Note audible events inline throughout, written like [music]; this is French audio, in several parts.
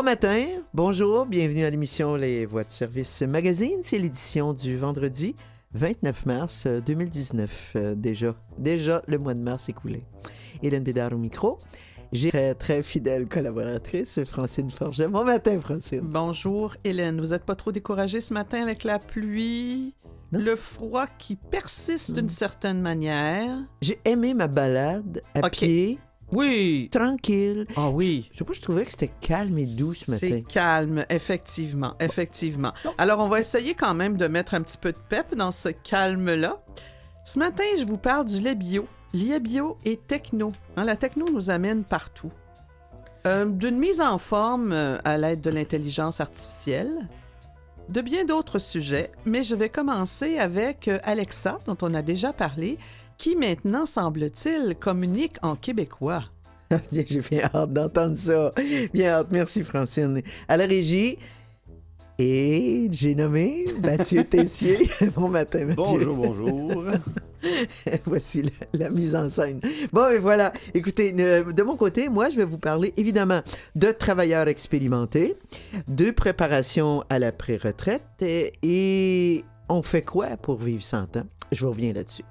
Bon matin, bonjour, bienvenue à l'émission Les Voix de service magazine. C'est l'édition du vendredi 29 mars 2019. Euh, déjà, déjà le mois de mars écoulé. Hélène Bédard au micro. J'ai très, très fidèle collaboratrice, Francine Forget. Bon matin, Francine. Bonjour, Hélène. Vous n'êtes pas trop découragée ce matin avec la pluie? Le froid qui persiste d'une certaine manière? J'ai aimé ma balade à pied. Oui. Tranquille. Ah oui. Je sais pas, je trouvais que c'était calme et doux ce matin. C'est calme, effectivement, effectivement. Alors, on va essayer quand même de mettre un petit peu de pep dans ce calme-là. Ce matin, je vous parle du lait bio. Lait bio et techno. Hein, la techno nous amène partout. Euh, d'une mise en forme euh, à l'aide de l'intelligence artificielle, de bien d'autres sujets, mais je vais commencer avec euh, Alexa, dont on a déjà parlé, qui maintenant, semble-t-il, communique en québécois? [laughs] J'ai bien hâte d'entendre ça. Bien hâte. Merci, Francine. À la régie, et j'ai nommé Mathieu [laughs] Tessier. [laughs] bon matin, Mathieu. Bonjour, bonjour. Voici la, mise en scène. Bon, et voilà. Écoutez, de mon côté, moi, je vais vous parler évidemment de travailleurs expérimentés, de préparation à la pré-retraite et, et on fait quoi pour vivre 100 ans? Je vous reviens là-dessus.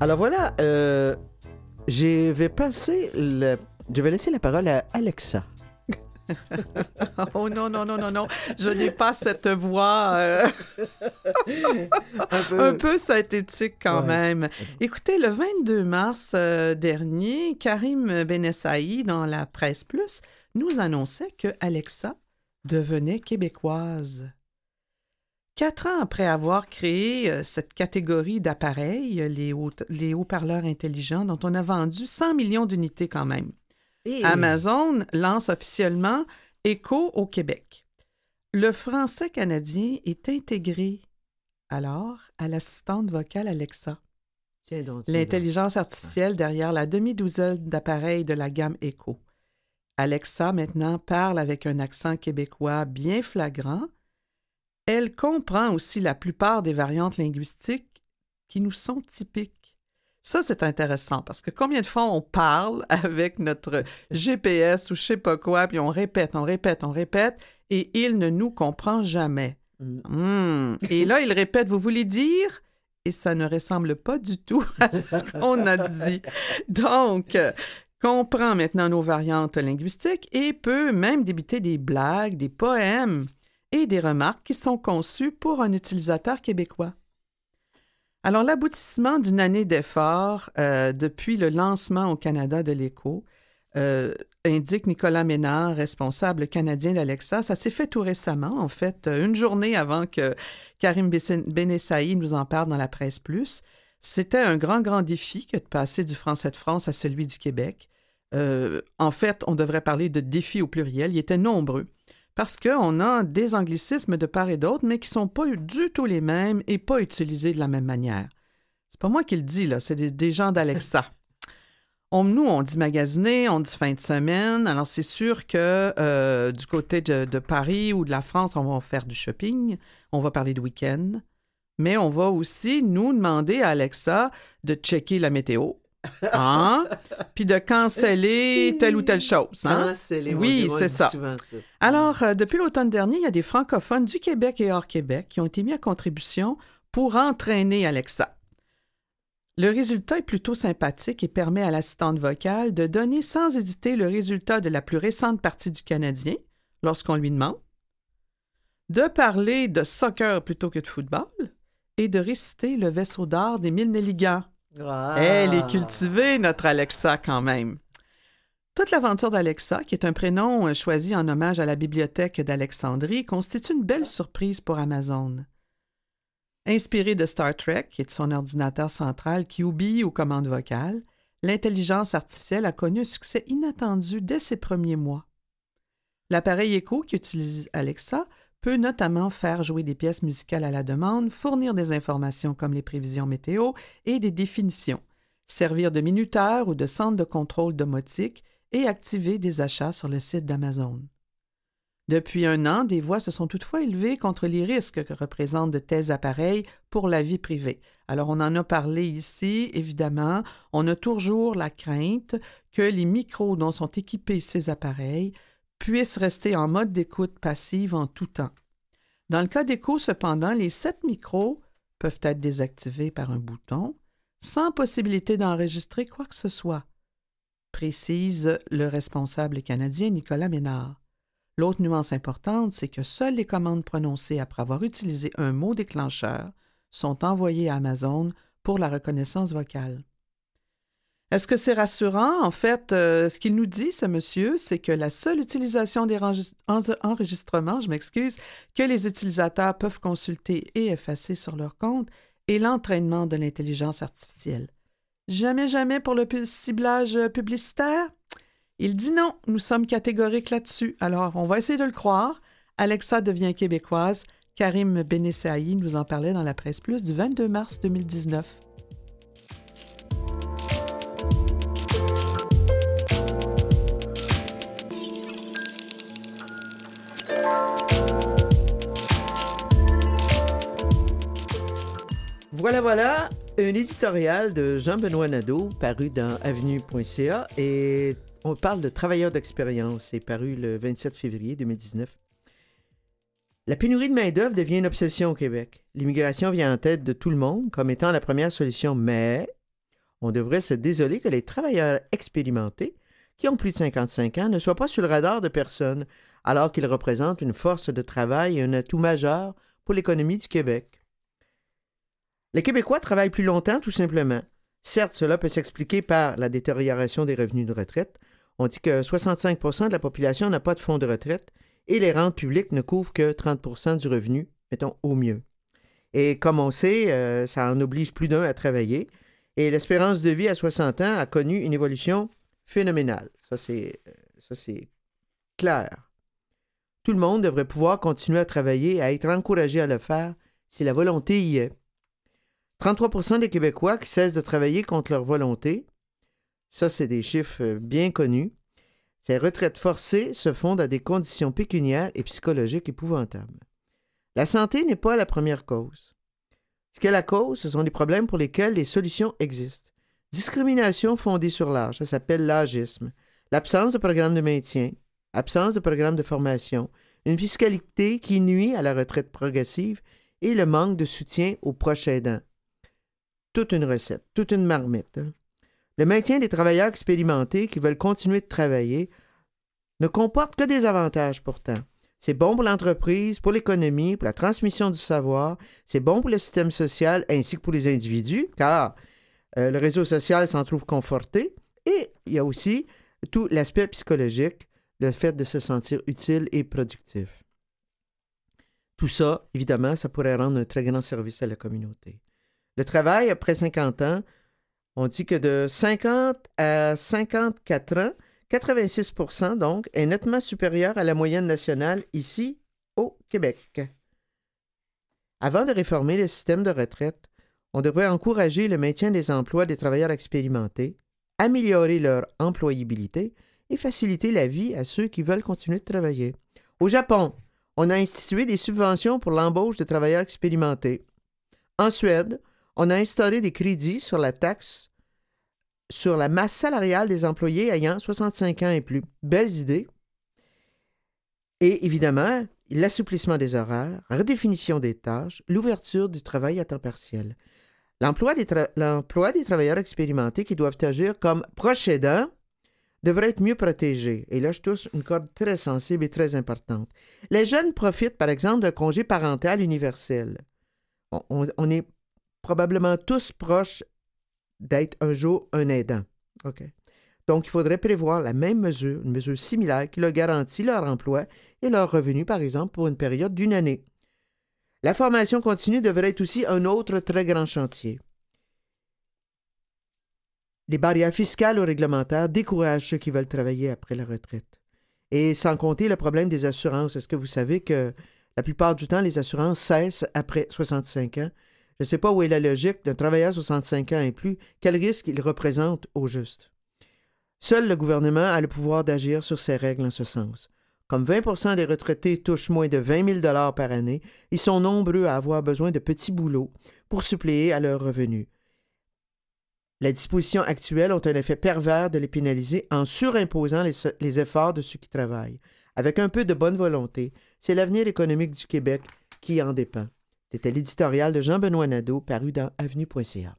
Alors voilà, euh, je vais passer le, je vais laisser la parole à Alexa. [laughs] oh non, non, non, non, non. Je n'ai pas cette voix euh, un, peu... synthétique quand même. Écoutez, le 22 mars euh, dernier, Karim Benessaï, dans la Presse Plus, nous annonçait que Alexa devenait québécoise. Quatre ans après avoir créé euh, cette catégorie d'appareils, les, haut-parleurs intelligents, dont on a vendu 100 millions d'unités quand même. Amazon lance officiellement Echo au Québec. Le français canadien est intégré alors à l'assistante vocale Alexa. L'intelligence artificielle derrière la demi-douzaine d'appareils de la gamme Echo. Alexa maintenant parle avec un accent québécois bien flagrant. Elle comprend aussi la plupart des variantes linguistiques qui nous sont typiques. Ça, c'est intéressant parce que combien de fois on parle [laughs] avec notre GPS ou je sais pas quoi, puis on répète, on répète, on répète, et il ne nous comprend jamais. Mm. Hmm. Et là, il répète, vous voulez dire? Et ça ne ressemble pas du tout [laughs] à ce qu'on a dit. Donc, comprend maintenant nos variantes linguistiques et peut même débiter des blagues, des poèmes et des remarques qui sont conçues pour un utilisateur québécois. Alors, l'aboutissement d'une année d'efforts euh, depuis le lancement au Canada de l'ECHO, euh, indique Nicolas Ménard, responsable canadien d'Alexa. Ça s'est fait tout récemment, en fait, une journée avant que Karim Benessaï nous en parle dans la presse plus. C'était un grand, grand défi que de passer du français de France à celui du Québec. Euh, en fait, on devrait parler de défis au pluriel. Ils étaient nombreux parce qu'on a des anglicismes de part et d'autre, mais qui ne sont pas du tout les mêmes et pas utilisés de la même manière. C'est pas moi qui le dis, là, c'est des, gens d'Alexa. [laughs] On, nous, on dit magasiner, on dit fin de semaine. Alors, c'est sûr que euh, du côté de, de, Paris ou de la France, on va faire du shopping, on va parler de week-end, mais on va aussi nous demander à Alexa de checker la météo, Hein? Puis de canceller telle ou telle chose. Hein? oui, c'est ça. Alors, euh, depuis l'automne dernier, il y a des francophones du Québec et hors Québec qui ont été mis à contribution pour entraîner Alexa. Le résultat est plutôt sympathique et permet à l'assistante vocale de donner sans hésiter le résultat de la plus récente partie du Canadien lorsqu'on lui demande, de parler de soccer plutôt que de football et de réciter le vaisseau d'or des mille Nelligans elle est cultivée, notre Alexa, quand même. Toute l'aventure d'Alexa, qui est un prénom euh, choisi en hommage à la bibliothèque d'Alexandrie, constitue une belle surprise pour Amazon. Inspirée de Star Trek et de son ordinateur central qui oublie aux commandes vocales, l'intelligence artificielle a connu un succès inattendu dès ses premiers mois. L'appareil Echo qui utilise Alexa peut notamment faire jouer des pièces musicales à la demande, fournir des informations comme les prévisions météo et des définitions, servir de minuteur ou de centre de contrôle domotique et activer des achats sur le site d'Amazon. Depuis un an, des voix se sont toutefois élevées contre les risques que représentent de tels appareils pour la vie privée. Alors, on en a parlé ici, évidemment. On a toujours la crainte que les micros dont sont équipés ces appareils puissent rester en mode d'écoute passive en tout temps. Dans le cas d'écho, cependant, les sept micros peuvent être désactivés par un bouton sans possibilité d'enregistrer quoi que ce soit, précise le responsable canadien Nicolas Ménard. L'autre nuance importante, c'est que seules les commandes prononcées après avoir utilisé un mot déclencheur sont envoyées à Amazon pour la reconnaissance vocale. Est-ce que c'est rassurant? En fait, euh, ce qu'il nous dit, ce monsieur, c'est que la seule utilisation des enregistrements, je m'excuse, que les utilisateurs peuvent consulter et effacer sur leur compte est l'entraînement de l'intelligence artificielle. Jamais, jamais pour le ciblage publicitaire? Il dit non, nous sommes catégoriques là-dessus. Alors, on va essayer de le croire. Alexa devient québécoise. Karim Benessaï nous en parlait dans la presse plus du 22 mars 2019. Voilà, voilà, un éditorial de Jean-Benoît Nadeau paru dans avenue.ca et on parle de travailleurs d'expérience. C'est paru le 27 février 2019. La pénurie de main-d'œuvre devient une obsession au Québec. L'immigration vient en tête de tout le monde comme étant la première solution, mais on devrait se désoler que les travailleurs expérimentés, qui ont plus de 55 ans, ne soient pas sur le radar de personne, alors qu'ils représentent une force de travail et un atout majeur pour l'économie du Québec. Les Québécois travaillent plus longtemps, tout simplement. Certes, cela peut s'expliquer par la détérioration des revenus de retraite, on dit que 65% de la population n'a pas de fonds de retraite et les rentes publiques ne couvrent que 30% du revenu, mettons au mieux. Et comme on sait, euh, ça en oblige plus d'un à travailler. Et l'espérance de vie à 60 ans a connu une évolution phénoménale. Ça, c'est, euh, ça, c'est clair. Tout le monde devrait pouvoir continuer à travailler et à être encouragé à le faire si la volonté y est. 33% des Québécois qui cessent de travailler contre leur volonté ça, c'est des chiffres euh, bien connus. Ces retraites forcées se fondent à des conditions pécuniaires et psychologiques épouvantables. La santé n'est pas la première cause. Ce qu'est la cause, ce sont des problèmes pour lesquels les solutions existent. Discrimination fondée sur l'âge, ça s'appelle l'âgisme. L'absence de programme de maintien, absence de programme de formation, une fiscalité qui nuit à la retraite progressive et le manque de soutien aux proches aidants. Toute une recette, toute une marmite. Hein. Le maintien des travailleurs expérimentés qui veulent continuer de travailler ne comporte que des avantages pourtant. C'est bon pour l'entreprise, pour l'économie, pour la transmission du savoir, c'est bon pour le système social ainsi que pour les individus, car euh, le réseau social s'en trouve conforté, et il y a aussi tout l'aspect psychologique, le fait de se sentir utile et productif. Tout ça, évidemment, ça pourrait rendre un très grand service à la communauté. Le travail après 50 ans on dit que de 50 à 54 ans, 86 donc, est nettement supérieur à la moyenne nationale ici au Québec. Avant de réformer le système de retraite, on devrait encourager le maintien des emplois des travailleurs expérimentés, améliorer leur employabilité et faciliter la vie à ceux qui veulent continuer de travailler. Au Japon, on a institué des subventions pour l'embauche de travailleurs expérimentés. En Suède, on a instauré des crédits sur la taxe sur la masse salariale des employés ayant 65 ans et plus. Belles idées. Et évidemment, l'assouplissement des horaires, redéfinition des tâches, l'ouverture du travail à temps partiel. L'emploi des, travailleurs expérimentés qui doivent agir comme proches aidants devrait être mieux protégé. Et là, je touche une corde très sensible et très importante. Les jeunes profitent, par exemple, d'un congé parental universel. on est probablement tous proches d'être un jour un aidant. OK. Donc, il faudrait prévoir la même mesure, une mesure similaire qui leur garantit leur emploi et leur revenu, par exemple, pour une période d'une année. La formation continue devrait être aussi un autre très grand chantier. Les barrières fiscales ou réglementaires découragent ceux qui veulent travailler après la retraite. Et sans compter le problème des assurances. Est-ce que vous savez que la plupart du temps, les assurances cessent après 65 ans? Je ne sais pas où est la logique d'un travailleur 65 ans et plus, quel risque il représente au juste? Seul le gouvernement a le pouvoir d'agir sur ces règles en ce sens. Comme 20% des retraités touchent moins de 20 000 par année, ils sont nombreux à avoir besoin de petits boulots pour suppléer à leurs revenus. Les dispositions actuelles ont un effet pervers de les pénaliser en surimposant les, les efforts de ceux qui travaillent. Avec un peu de bonne volonté, c'est l'avenir économique du Québec qui en dépend. C'était l'éditorial de Jean-Benoît Nadeau paru dans avenue.ca.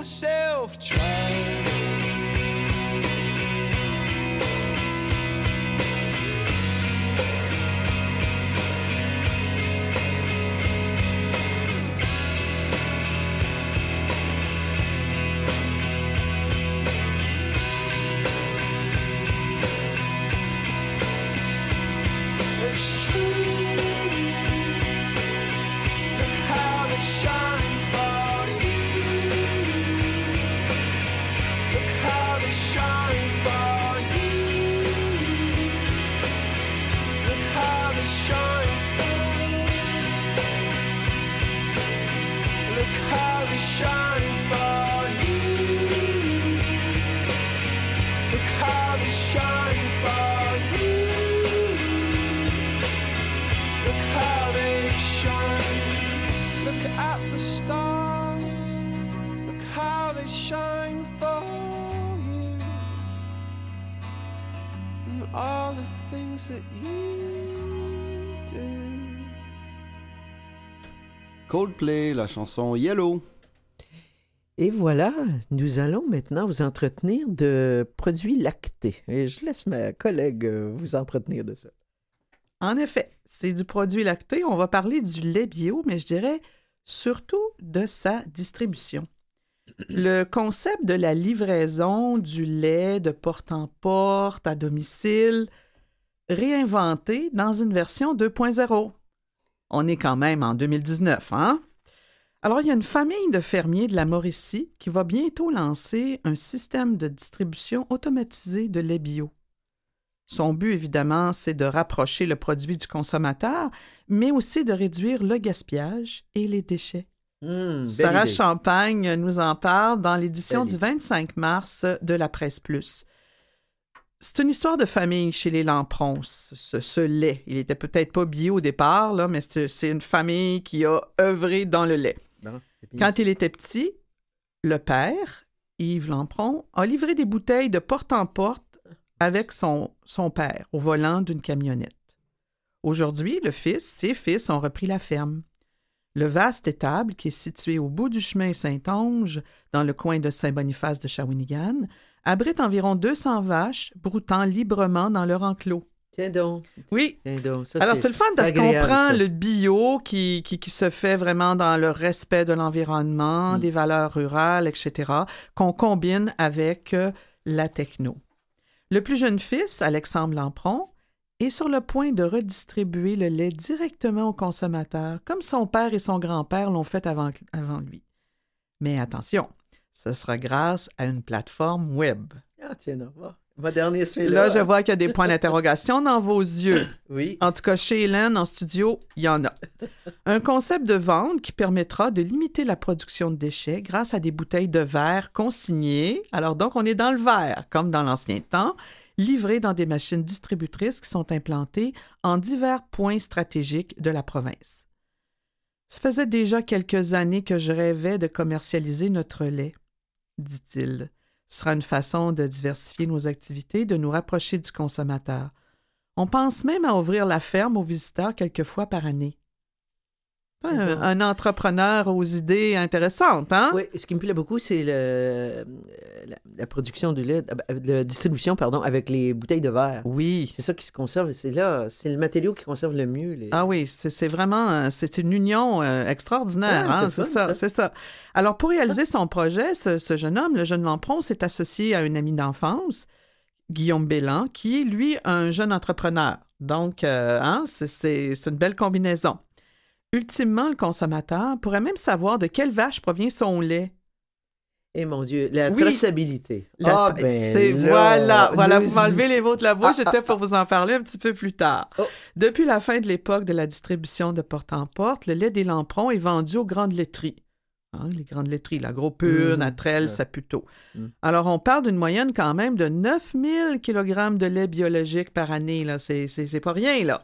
yourself trying. La chanson Yellow. Et voilà, nous allons maintenant vous entretenir de produits lactés. Et je laisse ma collègue euh, vous entretenir de ça. En effet, c'est du produit lacté. On va parler du lait bio, mais je dirais surtout de sa distribution. Le concept de la livraison du lait de porte en porte à domicile, réinventé dans une version 2.0. On est quand même en 2019, hein? Alors, il y a une famille de fermiers de la Mauricie qui va bientôt lancer un système de distribution automatisé de lait bio. Son but, évidemment, c'est de rapprocher le produit du consommateur, mais aussi de réduire le gaspillage et les déchets. Mmh, Sarah Champagne nous en parle dans l'édition du 25 mars de la Presse Plus. C'est une histoire de famille chez les Lamprons, ce, lait. Il était peut-être pas bio au départ, là, mais c'est une famille qui a œuvré dans le lait. Quand il était petit, le père, Yves Lampron, a livré des bouteilles de porte en porte avec son, son père au volant d'une camionnette. Aujourd'hui, le fils, ses fils ont repris la ferme. Le vaste étable, qui est situé au bout du chemin Saint-Onge, dans le coin de Saint-Boniface de Shawinigan, abrite environ 200 vaches broutant librement dans leur enclos. Donc. Oui. Alors, c'est le fun parce qu'on prend le bio qui, qui, qui, se fait vraiment dans le respect de l'environnement, Mm. des valeurs rurales, etc., qu'on combine avec euh, la techno. Le plus jeune fils, Alexandre Lampron, est sur le point de redistribuer le lait directement aux consommateurs, comme son père et son grand-père l'ont fait avant, avant lui. Mais attention, ce sera grâce à une plateforme web. Ah, tiens, Là, je vois qu'il y a des points d'interrogation dans vos yeux. [laughs] Oui. En tout cas, chez Hélène, en studio, il y en a. Un concept de vente qui permettra de limiter la production de déchets grâce à des bouteilles de verre consignées. Alors donc, on est dans le verre, comme dans l'ancien temps, livrées dans des machines distributrices qui sont implantées en divers points stratégiques de la province. Ça faisait déjà quelques années que je rêvais de commercialiser notre lait, dit-il. Ce sera une façon de diversifier nos activités, de nous rapprocher du consommateur. On pense même à ouvrir la ferme aux visiteurs quelques fois par année. Un, un entrepreneur aux idées intéressantes, hein? Oui, ce qui me plaît beaucoup, c'est le, la, la production du lait, euh, la distribution, pardon, avec les bouteilles de verre. Oui. C'est ça qui se conserve. C'est là, c'est le matériau qui conserve le mieux. Les... Ah oui, c'est vraiment, euh, c'est une union euh, extraordinaire, Ouais, hein? c'est ça, ça. c'est ça. Alors, pour réaliser son projet, ce, ce jeune homme, le jeune Lampron, s'est associé à un ami d'enfance, Guillaume Bélan, qui est, lui, un jeune entrepreneur. Donc, euh, hein, c'est une belle combinaison. Ultimement, le consommateur pourrait même savoir de quelle vache provient son lait. Et mon Dieu, la Oui. traçabilité. La- ah, ben voilà, voilà, nous vous m'enlevez les mots de la bouche. Ah, [laughs] J'étais pour vous en parler un petit peu plus tard. Oh. Depuis la fin de l'époque de la distribution de porte en porte, le lait des lamprons est vendu aux grandes laiteries. Hein, les grandes laiteries, la Gros Pur, Mhm. Natrel. Saputo. Mhm. Alors, on parle d'une moyenne quand même de 9000 kg de lait biologique par année. Là. C'est pas rien, là.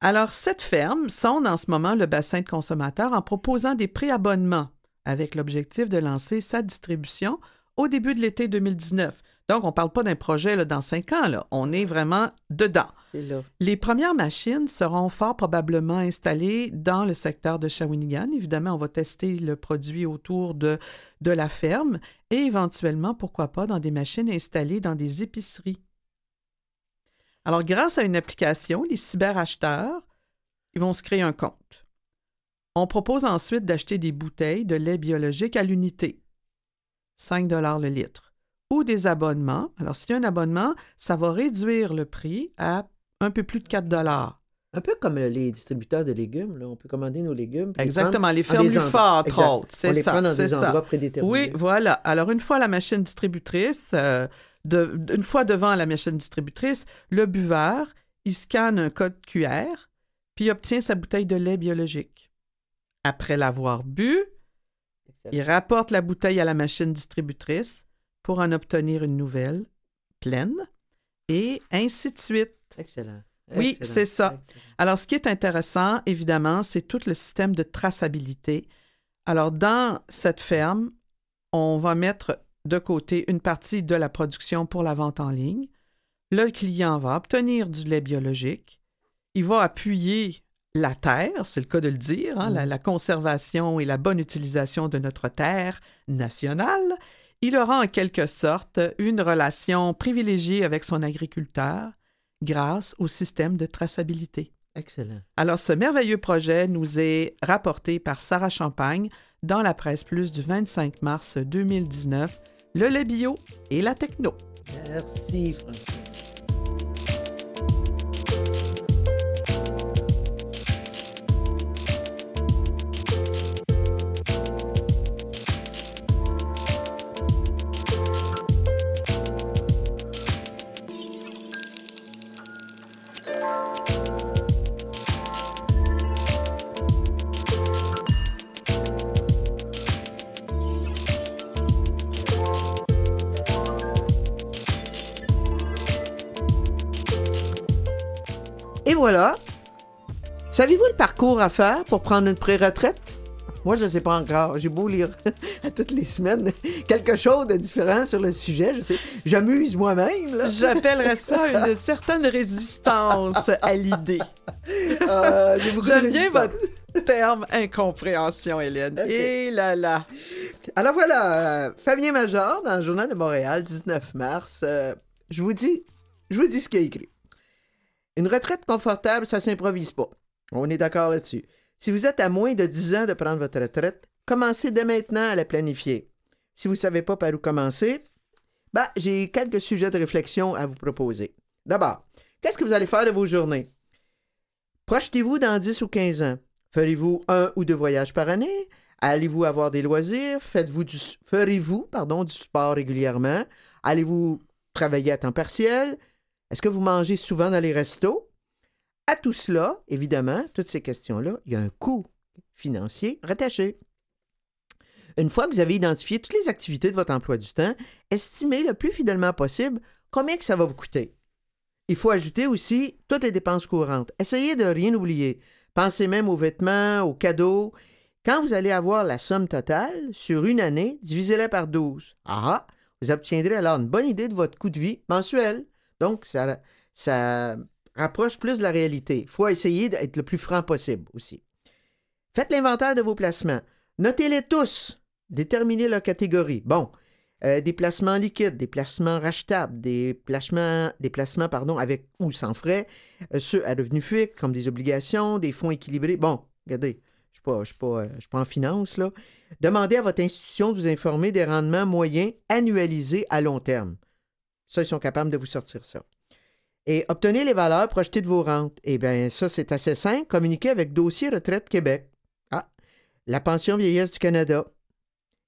Alors, cette ferme sonde en ce moment le bassin de consommateurs en proposant des préabonnements avec l'objectif de lancer sa distribution au début de l'été 2019. Donc, on ne parle pas d'un projet là, dans cinq ans, là. on est vraiment dedans. Là. Les premières machines seront fort probablement installées dans le secteur de Shawinigan. Évidemment, on va tester le produit autour de, de la ferme et éventuellement, pourquoi pas, dans des machines installées dans des épiceries. Alors, grâce à une application, les cyberacheteurs, ils vont se créer un compte. On propose ensuite d'acheter des bouteilles de lait biologique à l'unité, 5 le litre, ou des abonnements. Alors, s'il y a un abonnement, ça va réduire le prix à un peu plus de 4 Un peu comme euh, les distributeurs de légumes. Là. On peut commander nos légumes. les Exactement, les fermes Lufa, endroits- entre autres. On C'est les ça, prend dans c'est des ça. endroits prédéterminés. Oui, voilà. Alors, une fois la machine distributrice, euh, de- une fois devant la machine distributrice, le buveur, il scanne un code QR, puis il obtient sa bouteille de lait biologique. Après l'avoir bu, il rapporte la bouteille à la machine distributrice pour en obtenir une nouvelle, pleine, et ainsi de suite. Excellent. Oui, Excellent. c'est ça. Excellent. Alors, ce qui est intéressant, évidemment, c'est tout le système de traçabilité. Alors, dans cette ferme, on va mettre de côté une partie de la production pour la vente en ligne. Le client va obtenir du lait biologique. Il va appuyer la terre, c'est le cas de le dire, hein, la, la conservation et la bonne utilisation de notre terre nationale. Il aura en quelque sorte une relation privilégiée avec son agriculteur grâce au système de traçabilité. Excellent. Alors, ce merveilleux projet nous est rapporté par Sarah Champagne dans la presse plus du 25 mars 2019, le lait bio et la techno. Merci, Francine. Et voilà. Savez-vous le parcours à faire pour prendre une pré-retraite? Moi, je ne sais pas encore. J'ai beau lire [laughs] à toutes les semaines quelque chose de différent sur le sujet. Je sais, j'amuse moi-même. J'appellerais ça [laughs] une certaine résistance à l'idée. Euh, de J'aime bien votre terme incompréhension, Hélène. Et là là. Alors voilà, euh, Fabien Major, dans le Journal de Montréal, 19 mars. euh, je vous dis, je vous dis ce qu'il a écrit. Une retraite confortable, ça s'improvise pas. On est d'accord là-dessus. Si vous êtes à moins de 10 ans de prendre votre retraite, commencez dès maintenant à la planifier. Si vous ne savez pas par où commencer, bah, j'ai quelques sujets de réflexion à vous proposer. D'abord, qu'est-ce que vous allez faire de vos journées? Projetez-vous dans 10 ou 15 ans. Ferez-vous un ou deux voyages par année? Allez-vous avoir des loisirs? Faites-vous ferez-vous pardon, du sport régulièrement? Allez-vous travailler à temps partiel? Est-ce que vous mangez souvent dans les restos? À tout cela, évidemment, toutes ces questions-là, il y a un coût financier rattaché. Une fois que vous avez identifié toutes les activités de votre emploi du temps, estimez le plus fidèlement possible combien que ça va vous coûter. Il faut ajouter aussi toutes les dépenses courantes. Essayez de rien oublier. Pensez même aux vêtements, aux cadeaux. Quand vous allez avoir la somme totale sur une année, divisez-la par 12. Ah, vous obtiendrez alors une bonne idée de votre coût de vie mensuel. Donc, ça, rapproche plus de la réalité. Il faut essayer d'être le plus franc possible aussi. Faites l'inventaire de vos placements. Notez-les tous. Déterminez leur catégorie. Bon, euh, des placements liquides, des placements rachetables, des placements, avec ou sans frais, euh, ceux à revenus fixes, comme des obligations, des fonds équilibrés. Bon, regardez, je ne euh, suis pas en finance. Demandez à votre institution de vous informer des rendements moyens annualisés à long terme. Ça, ils sont capables de vous sortir ça. Et obtenez les valeurs projetées de vos rentes. Eh bien, ça, c'est assez simple. Communiquez avec Dossier Retraite Québec. Ah, la pension vieillesse du Canada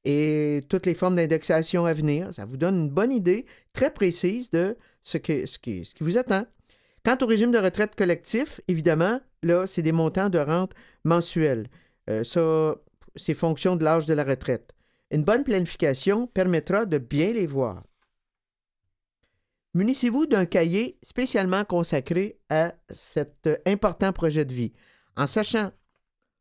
et toutes les formes d'indexation à venir. Ça vous donne une bonne idée très précise de ce, qui vous attend. Quant au régime de retraite collectif, évidemment, là, c'est des montants de rente mensuels. Euh, ça, c'est fonction de l'âge de la retraite. Une bonne planification permettra de bien les voir. Munissez-vous d'un cahier spécialement consacré à cet important projet de vie? En sachant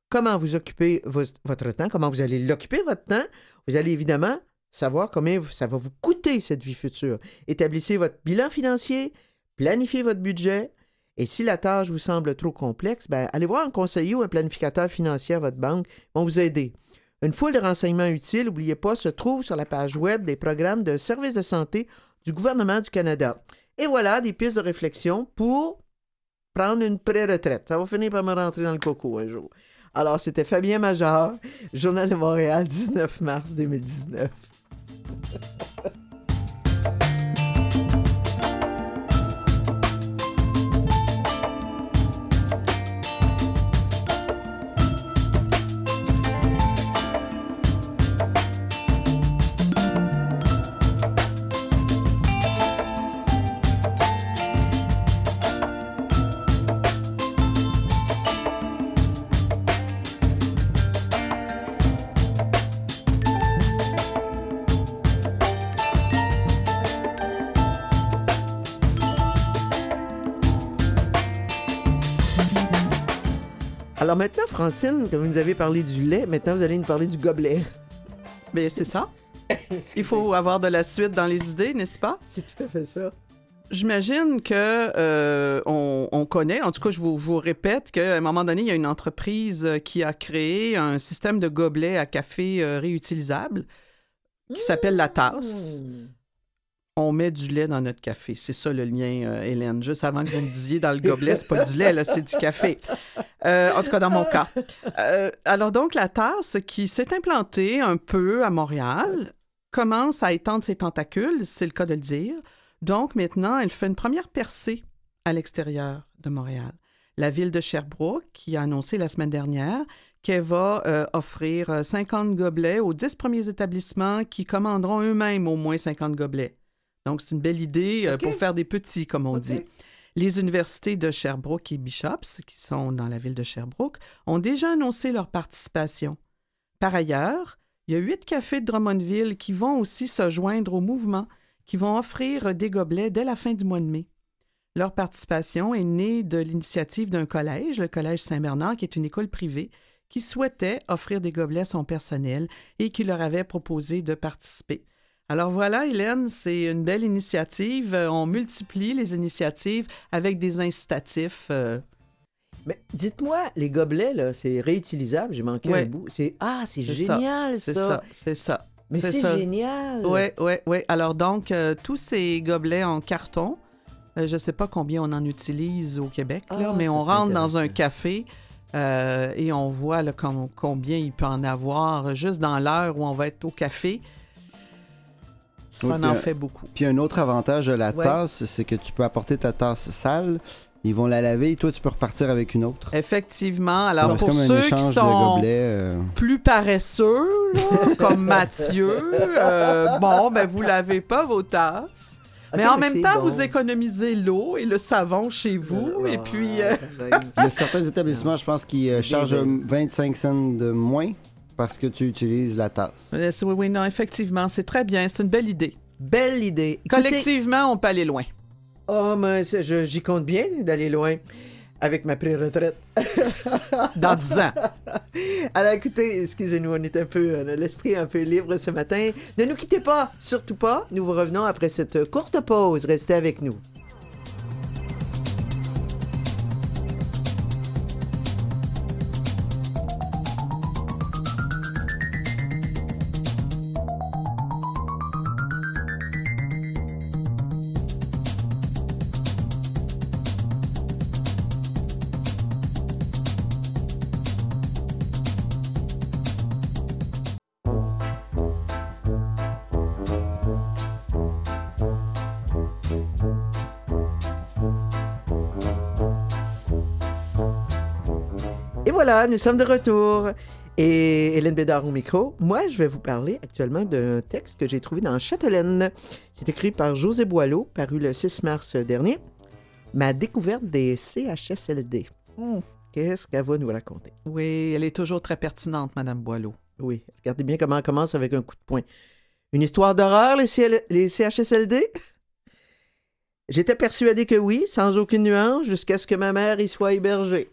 comment vous occupez votre temps, comment vous allez l'occuper votre temps, vous allez évidemment savoir combien ça va vous coûter cette vie future. Établissez votre bilan financier, planifiez votre budget, et si la tâche vous semble trop complexe, ben, allez voir un conseiller ou un planificateur financier à votre banque, ils vont vous aider. Une foule de renseignements utiles, n'oubliez pas, se trouve sur la page web des programmes de services de santé du gouvernement du Canada. Et voilà des pistes de réflexion pour prendre une pré-retraite. Ça va finir par me rentrer dans le coco un jour. Alors, c'était Fabien Major, Journal de Montréal, 19 mars 2019. [laughs] Francine, comme vous nous avez parlé du lait, maintenant vous allez nous parler du gobelet. Mais c'est ça. [laughs] Il faut avoir de la suite dans les idées, n'est-ce pas? C'est tout à fait ça. J'imagine que euh, on, on connaît, en tout cas, je vous, répète qu'à un moment donné, il y a une entreprise qui a créé un système de gobelets à café euh, réutilisable qui s'appelle la tasse. On met du lait dans notre café. C'est ça le lien, euh, Hélène. Juste avant que vous me disiez dans le gobelet, c'est pas du lait, là, c'est du café. Euh, en tout cas, dans mon cas. Euh, alors donc, la tasse qui s'est implantée un peu à Montréal commence à étendre ses tentacules, c'est le cas de le dire. Donc maintenant, elle fait une première percée à l'extérieur de Montréal. La ville de Sherbrooke, qui a annoncé la semaine dernière qu'elle va offrir 50 gobelets aux 10 premiers établissements qui commanderont eux-mêmes au moins 50 gobelets. Donc, c'est une belle idée euh, pour faire des petits, comme on dit. Les universités de Sherbrooke et Bishops, qui sont dans la ville de Sherbrooke, ont déjà annoncé leur participation. Par ailleurs, il y a huit cafés de Drummondville qui vont aussi se joindre au mouvement, qui vont offrir des gobelets dès la fin du mois de mai. Leur participation est née de l'initiative d'un collège, le Collège Saint-Bernard, qui est une école privée, qui souhaitait offrir des gobelets à son personnel et qui leur avait proposé de participer. Alors voilà, Hélène, c'est une belle initiative. Euh, on multiplie les initiatives avec des incitatifs. Euh. Mais dites-moi, les gobelets, là, c'est réutilisable. J'ai manqué un bout. C'est ah, c'est génial ça. C'est ça, c'est ça. Mais c'est génial. Oui, oui, oui. Alors donc, euh, tous ces gobelets en carton, je ne sais pas combien on en utilise au Québec, là, ah, mais on rentre dans un café. et on voit là, combien il peut en avoir juste dans l'heure où on va être au café. Ça en fait beaucoup. Puis un autre avantage de la tasse, c'est que tu peux apporter ta tasse sale. Ils vont la laver et toi, tu peux repartir avec une autre. Effectivement. Alors, pour ceux qui sont euh. plus paresseux, [laughs] comme Mathieu, euh, bon, ben, vous lavez pas vos tasses. mais en même temps, vous économisez l'eau et le savon chez vous. et puis. Euh, Il y a certains établissements, je pense, qui chargent 25 cents de moins parce que tu utilises la tasse. Oui, oui, non, effectivement, c'est très bien. C'est une belle idée. Belle idée. Collectivement, on peut aller loin. Oh, mais j'y compte bien d'aller loin avec ma pré-retraite. [laughs] Dans 10 ans. Alors écoutez, excusez-nous, on est un peu, on a l'esprit un peu libre ce matin. Ne nous quittez pas, surtout pas. Nous vous revenons après cette courte pause. Restez avec nous. Voilà, nous sommes de retour. Et Hélène Bédard au micro. Moi, je vais vous parler actuellement d'un texte que j'ai trouvé dans Châtelaine. C'est écrit par José Boileau, paru le 6 mars dernier. Ma découverte des CHSLD. Hmm, qu'est-ce qu'elle va nous raconter? Oui, elle est toujours très pertinente, Madame Boileau. Oui, regardez bien comment elle commence avec un coup de poing. Une histoire d'horreur, les, les CHSLD? J'étais persuadé que oui, sans aucune nuance, jusqu'à ce que ma mère y soit hébergée.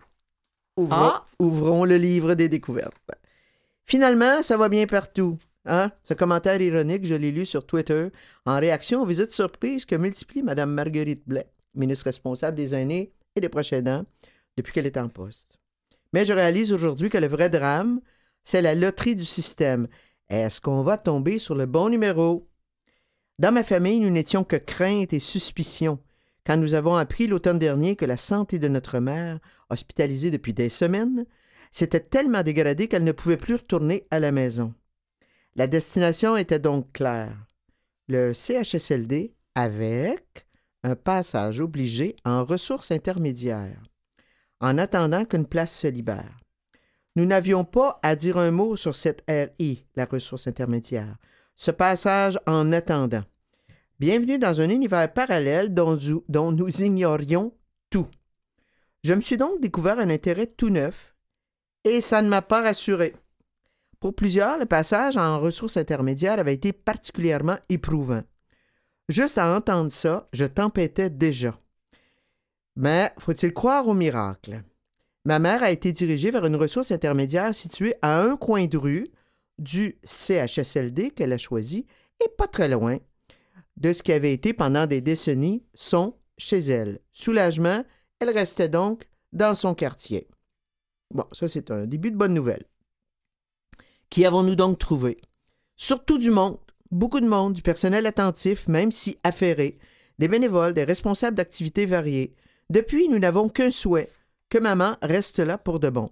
Ah! Ouvrons, le livre des découvertes. Finalement, ça va bien partout. Hein? Ce commentaire ironique, je l'ai lu sur Twitter en réaction aux visites surprises que multiplie Mme Marguerite Blais, ministre responsable des aînés et des prochains dents, depuis qu'elle est en poste. Mais je réalise aujourd'hui que le vrai drame, c'est la loterie du système. Est-ce qu'on va tomber sur le bon numéro? Dans ma famille, nous n'étions que crainte et suspicion quand nous avons appris l'automne dernier que la santé de notre mère, hospitalisée depuis des semaines, s'était tellement dégradée qu'elle ne pouvait plus retourner à la maison. La destination était donc claire. Le CHSLD avec un passage obligé en ressources intermédiaires, en attendant qu'une place se libère. Nous n'avions pas à dire un mot sur cette RI, la ressource intermédiaire, ce passage en attendant. Bienvenue dans un univers parallèle dont, nous ignorions tout. Je me suis donc découvert un intérêt tout neuf et ça ne m'a pas rassuré. Pour plusieurs, le passage en ressources intermédiaires avait été particulièrement éprouvant. Juste à entendre ça, je tempêtais déjà. Mais faut-il croire au miracle? Ma mère a été dirigée vers une ressource intermédiaire située à un coin de rue du CHSLD qu'elle a choisi et pas très loin de ce qui avait été pendant des décennies son chez elle. Soulagement, elle restait donc dans son quartier. Bon, ça c'est un début de bonne nouvelle. Qui avons-nous donc trouvé? Surtout du monde. beaucoup de monde, du personnel attentif, même si affairé, des bénévoles, des responsables d'activités variées. Depuis, nous n'avons qu'un souhait, que maman reste là pour de bon.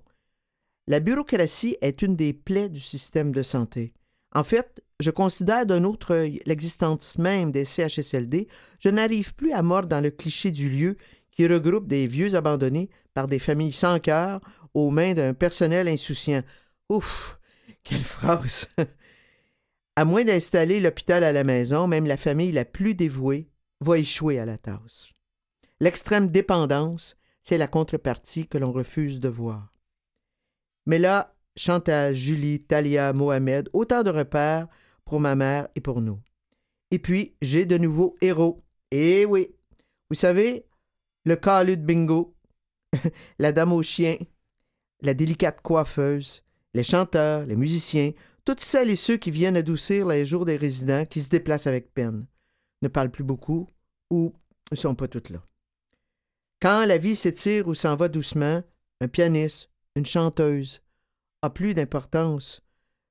La bureaucratie est une des plaies du système de santé. En fait, je considère d'un autre œil l'existence même des CHSLD. Je n'arrive plus à mordre dans le cliché du lieu qui regroupe des vieux abandonnés par des familles sans cœur aux mains d'un personnel insouciant. Ouf, quelle phrase! à moins d'installer l'hôpital à la maison, même la famille la plus dévouée va échouer à la tâche. L'extrême dépendance, c'est la contrepartie que l'on refuse de voir. Mais là, Chantal, Julie, Talia, Mohamed, autant de repères pour ma mère et pour nous. Et puis, j'ai de nouveaux héros. Eh oui, vous savez, le calu de bingo, [laughs] la dame au chien, la délicate coiffeuse, les chanteurs, les musiciens, toutes celles et ceux qui viennent adoucir les jours des résidents qui se déplacent avec peine, ne parlent plus beaucoup ou ne sont pas toutes là. Quand la vie s'étire ou s'en va doucement, un pianiste, une chanteuse, a plus d'importance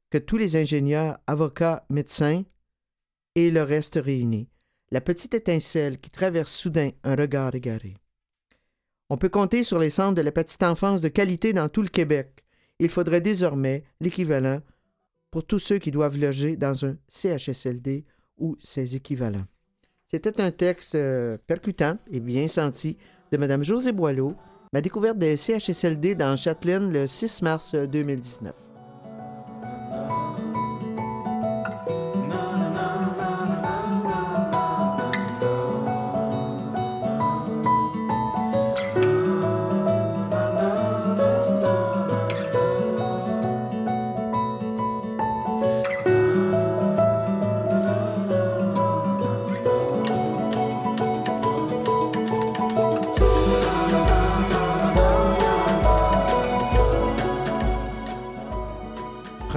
que tous les ingénieurs, avocats, médecins et le reste réunis. La petite étincelle qui traverse soudain un regard égaré. On peut compter sur les centres de la petite enfance de qualité dans tout le Québec. Il faudrait désormais l'équivalent pour tous ceux qui doivent loger dans un CHSLD ou ses équivalents. C'était un texte euh, percutant et bien senti de Mme José Boileau, ma découverte des CHSLD dans Châtelaine le 6 mars 2019.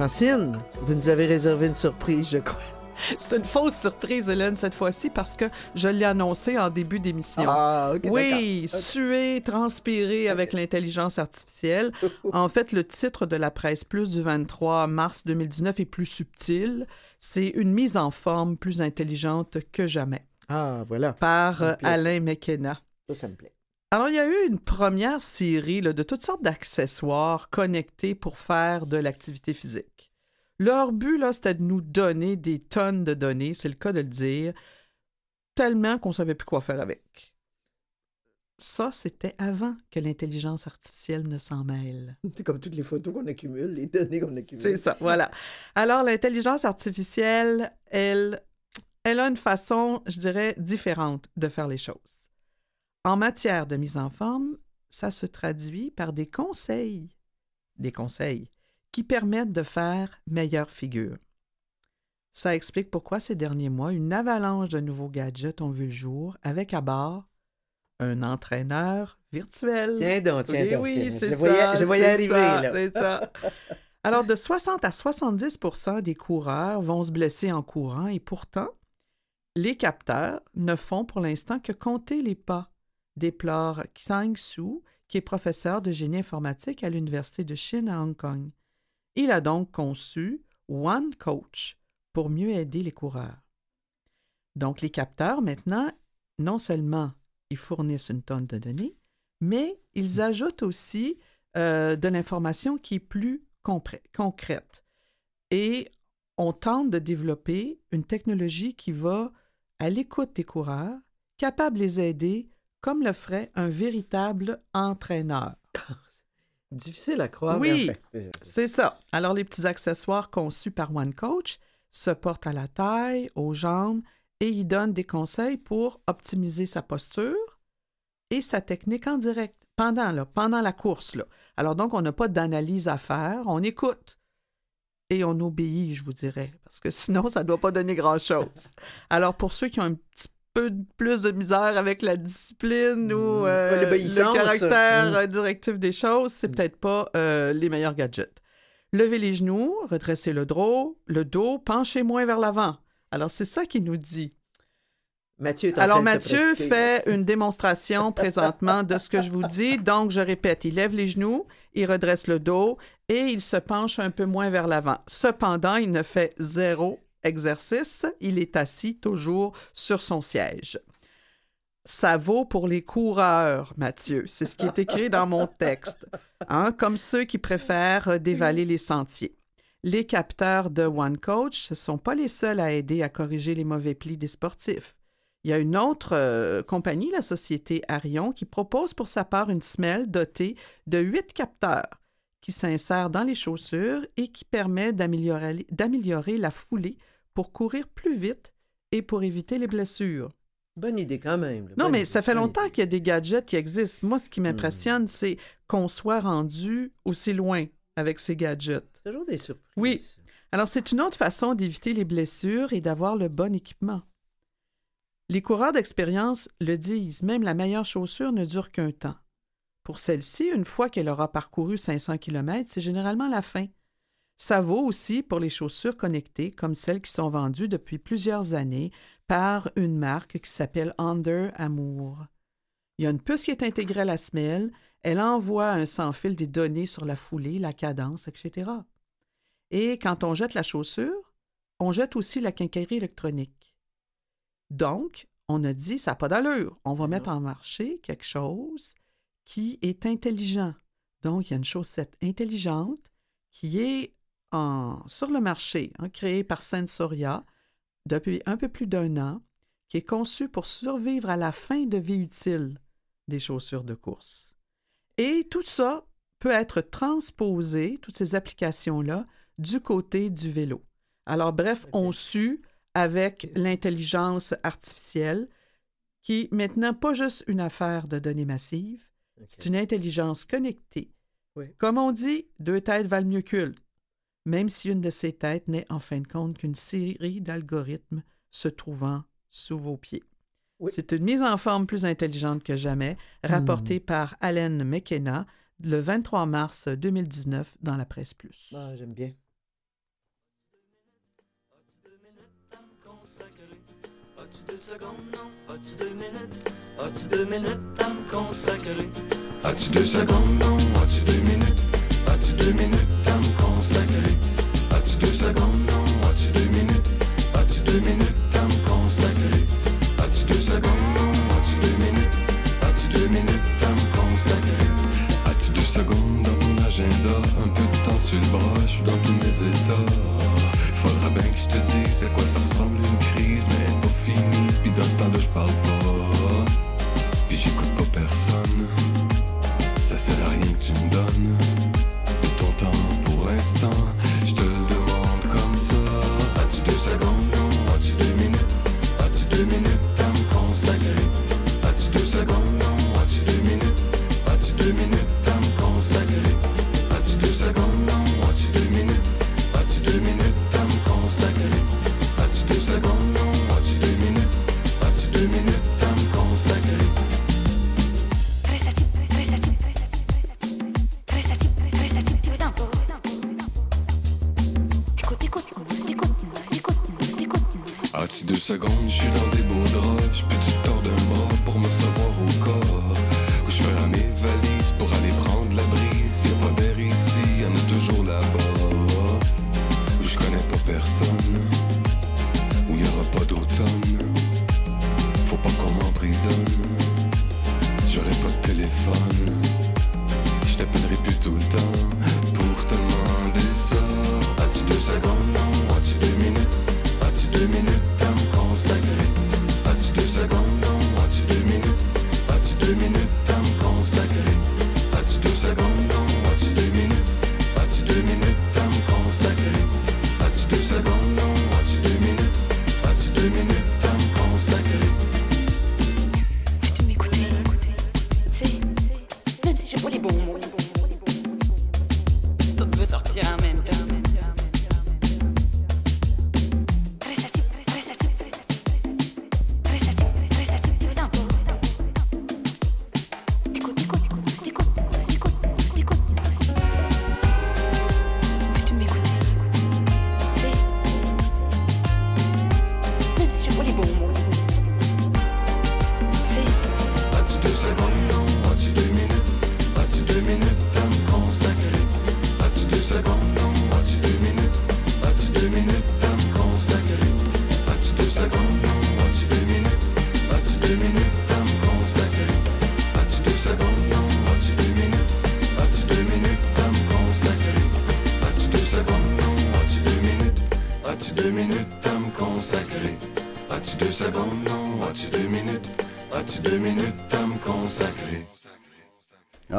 Francine, vous nous avez réservé une surprise, je crois. [laughs] C'est une fausse surprise, Hélène, cette fois-ci, parce que je l'ai annoncé en début d'émission. Ah, ok. oui, suer, transpirer avec l'intelligence artificielle. [laughs] En fait, le titre de la presse plus du 23 mars 2019 est plus subtil. C'est une mise en forme plus intelligente que jamais Ah, voilà. par. Alain McKenna. Ça, ça me plaît. Alors, il y a eu une première série là, de toutes sortes d'accessoires connectés pour faire de l'activité physique. Leur but, là, c'était de nous donner des tonnes de données, c'est le cas de le dire, tellement qu'on ne savait plus quoi faire avec. Ça, c'était avant que l'intelligence artificielle ne s'en mêle. [laughs] C'est comme toutes les photos qu'on accumule, les données qu'on accumule. C'est ça, voilà. Alors, l'intelligence artificielle, elle, elle a une façon, je dirais, différente de faire les choses. En matière de mise en forme, ça se traduit par des conseils, des conseils qui permettent de faire meilleure figure. Ça explique pourquoi ces derniers mois, une avalanche de nouveaux gadgets ont vu le jour avec à bord un entraîneur virtuel. Tiens donc, tiens Oui, donc, oui, tiens. c'est Je ça. voyais, je voyais arriver, ça, là. C'est ça. Alors, de 60 à 70% des coureurs vont se blesser en courant et pourtant, les capteurs ne font pour l'instant que compter les pas, déplore Xiang Su, qui est professeur de génie informatique à l'Université de Chine à Hong Kong. Il a donc conçu One Coach pour mieux aider les coureurs. Donc, les capteurs, maintenant, non seulement ils fournissent une tonne de données, mais ils ajoutent aussi euh, de l'information qui est plus concrète. Et on tente de développer une technologie qui va à l'écoute des coureurs, capable de les aider comme le ferait un véritable entraîneur. Difficile à croire. Oui. C'est ça. Alors, les petits accessoires conçus par OneCoach se portent à la taille, aux jambes et y donnent des conseils pour optimiser sa posture et sa technique en direct pendant, là, pendant la course. Là. Alors, donc, on n'a pas d'analyse à faire, on écoute et on obéit, je vous dirais, parce que sinon, ça ne doit pas donner grand-chose. Alors, pour ceux qui ont un petit peu plus de misère avec la discipline ou Mm. euh, le caractère Mm. euh, directif des choses, c'est peut-être pas euh, les meilleurs gadgets. Levez les genoux, redressez le dos, le dos, penchez moins vers l'avant. Alors, c'est ça qu'il nous dit. Mathieu est en Alors, train de Mathieu fait une démonstration présentement de ce que je vous dis. Donc, je répète, il lève les genoux, il redresse le dos et il se penche un peu moins vers l'avant. Cependant, il ne fait zéro exercice, il est assis toujours sur son siège. Ça vaut pour les coureurs, Mathieu. C'est ce qui est écrit dans mon texte. Hein, comme ceux qui préfèrent dévaler les sentiers. Les capteurs de One Coach, ne sont pas les seuls à aider à corriger les mauvais plis des sportifs. Il y a une autre euh, compagnie, la société Arion, qui propose pour sa part une semelle dotée de huit capteurs qui s'insèrent dans les chaussures et qui permet d'améliorer la foulée pour courir plus vite et pour éviter les blessures. Bonne idée quand même. Non, mais ça fait longtemps qu'il y a des gadgets qui existent. Moi, ce qui m'impressionne, hmm. c'est qu'on soit rendu aussi loin avec ces gadgets. Toujours des surprises. Oui. Alors, c'est une autre façon d'éviter les blessures et d'avoir le bon équipement. Les coureurs d'expérience le disent, même la meilleure chaussure ne dure qu'un temps. Pour celle-ci, une fois qu'elle aura parcouru 500 km, c'est généralement la fin. Ça vaut aussi pour les chaussures connectées, comme celles qui sont vendues depuis plusieurs années par une marque qui s'appelle Under Amour. Il y a une puce qui est intégrée à la semelle, elle envoie un sans-fil des données sur la foulée, la cadence, etc. Et quand on jette la chaussure, on jette aussi la quincaillerie électronique. Donc, on a dit, ça n'a pas d'allure. On va mettre en marché quelque chose qui est intelligent. Donc, il y a une chaussette intelligente qui est en, sur le marché, hein, créée par Sensoria depuis un peu plus d'un an, qui est conçue pour survivre à la fin de vie utile des chaussures de course. Et tout ça peut être transposé, toutes ces applications-là, du côté du vélo. Alors, bref, on sue avec l'intelligence artificielle, qui est maintenant pas juste une affaire de données massives, c'est une intelligence connectée. Comme on dit, deux têtes valent mieux qu'une, même si une de ces têtes n'est en fin de compte qu'une série d'algorithmes se trouvant sous vos pieds. C'est une mise en forme plus intelligente que jamais, rapportée hmm. par Allen McKenna le 23 mars 2019 dans la Presse Plus. Ah, J'aime bien. deux secondes, non? As-tu deux minutes? As-tu deux minutes à me consacrer? As-tu deux secondes, non? As-tu deux minutes? As-tu deux minutes à me consacrer? Deux minutes à me consacrer? As-tu deux secondes? As-tu deux minutes? As-tu deux minutes à me consacrer? As-tu deux secondes dans ton agenda? Un peu de temps sur le bras, je suis dans tous mes états. Faudra bien que je te dise à quoi ça ressemble une crise, mais fini, puis dans ce temps-là je parle pas. Secondes, je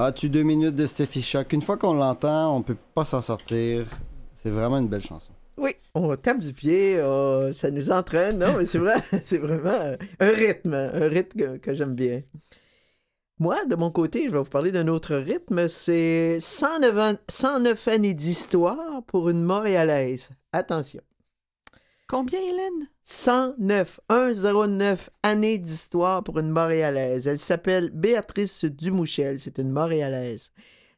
As-tu deux minutes de Steffi Shock? Une fois qu'on l'entend, on peut pas s'en sortir. C'est vraiment une belle chanson. Oui, on tape du pied, ça nous entraîne. Non, mais c'est vrai, [laughs] c'est vraiment un rythme, un rythme que, j'aime bien. Moi, de mon côté, je vais vous parler d'un autre rythme. C'est 109, an- 109 années d'histoire pour une Montréalaise. Attention. Combien, Hélène? 109, 109 années d'histoire pour une Montréalaise. Elle s'appelle Béatrice Dumouchel. C'est une Montréalaise.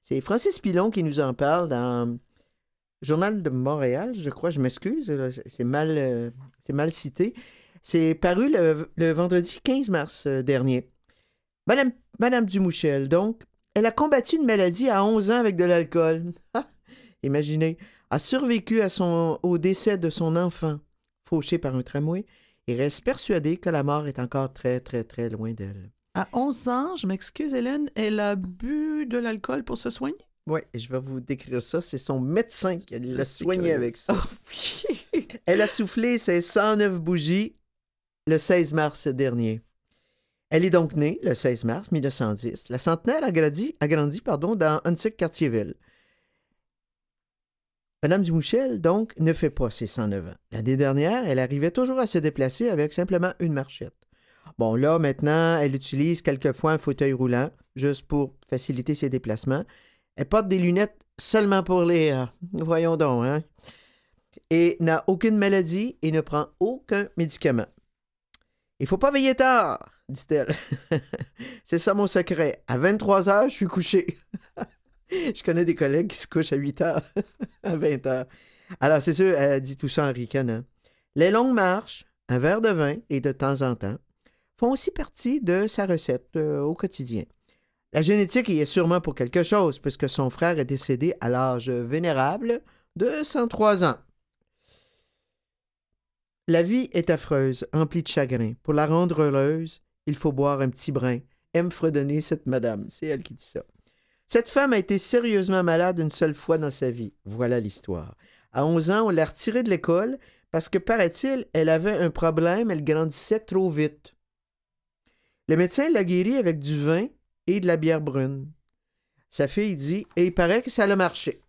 C'est Francis Pilon qui nous en parle dans Journal de Montréal, je crois. Je m'excuse, c'est mal, euh, c'est mal cité. C'est paru le, vendredi 15 mars euh, dernier. Madame, Dumouchel, donc, elle a combattu une maladie à 11 ans avec de l'alcool. [laughs] Imaginez, a survécu à son, au décès de son enfant, fauché par un tramway, et reste persuadée que la mort est encore très, très, très loin d'elle. À 11 ans, je m'excuse, Hélène, elle a bu de l'alcool pour se soigner? Oui, je vais vous décrire ça. C'est son médecin qui l'a soigné avec ça. [laughs] Elle a soufflé ses 109 bougies le 16 mars dernier. Elle est donc née le 16 mars 1910. La centenaire a grandi, a grandi pardon, dans Huntsic-Cartierville. Madame Dumouchel, donc, ne fait pas ses 109 ans. L'année dernière, elle arrivait toujours à se déplacer avec simplement une marchette. Bon, là, maintenant, elle utilise quelquefois un fauteuil roulant, juste pour faciliter ses déplacements. Elle porte des lunettes seulement pour lire. Voyons donc, hein? Et n'a aucune maladie et ne prend aucun médicament. Il faut pas veiller tard, dit-elle. [laughs] C'est ça mon secret. À 23 heures, je suis couché. [laughs] [laughs] je connais des collègues qui se couchent à 8 heures, [laughs] à 20 heures. Alors, c'est sûr, elle dit tout ça en ricanant. Les longues marches, un verre de vin et de temps en temps font aussi partie de sa recette euh, au quotidien. La génétique y est sûrement pour quelque chose, puisque son frère est décédé à l'âge vénérable de 103 ans. La vie est affreuse, emplie de chagrin. Pour la rendre heureuse, il faut boire un petit brin. Aime fredonner cette madame. C'est elle qui dit ça. Cette femme a été sérieusement malade une seule fois dans sa vie. Voilà l'histoire. À 11 ans, on l'a retirée de l'école parce que, paraît-il, elle avait un problème, elle grandissait trop vite. Le médecin l'a guérie avec du vin et de la bière brune. Sa fille dit, et il paraît que ça a marché.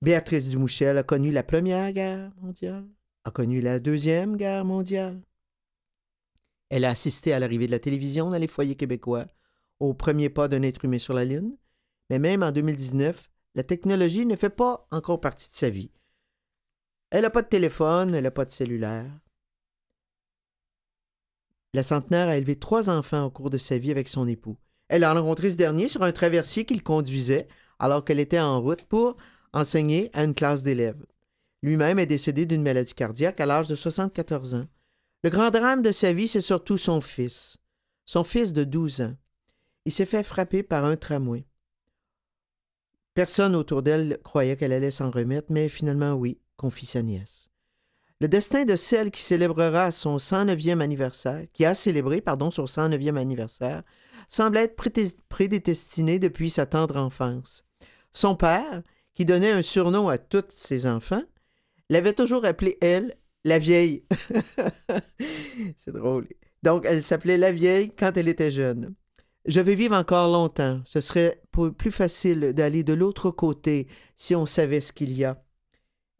Béatrice Dumouchel a connu la Première Guerre mondiale, a connu la Deuxième Guerre mondiale. Elle a assisté à l'arrivée de la télévision dans les foyers québécois, au premier pas d'un être humain sur la Lune, mais même en 2019, la technologie ne fait pas encore partie de sa vie. Elle n'a pas de téléphone, elle n'a pas de cellulaire. La centenaire a élevé trois enfants au cours de sa vie avec son époux. Elle a rencontré ce dernier sur un traversier qu'il conduisait alors qu'elle était en route pour enseigner à une classe d'élèves. Lui-même est décédé d'une maladie cardiaque à l'âge de 74 ans. Le grand drame de sa vie, c'est surtout son fils. Son fils de 12 ans. Il s'est fait frapper par un tramway. Personne autour d'elle croyait qu'elle allait s'en remettre, mais finalement oui, confie sa nièce. Le destin de celle qui célébrera son 109e anniversaire, qui a célébré, pardon, son 109e anniversaire, semble être prédestiné depuis sa tendre enfance. Son père, qui donnait un surnom à tous ses enfants, l'avait toujours appelée, elle, la vieille. [laughs] C'est drôle. Donc, elle s'appelait la vieille quand elle était jeune. Je vais vivre encore longtemps. Ce serait plus facile d'aller de l'autre côté si on savait ce qu'il y a.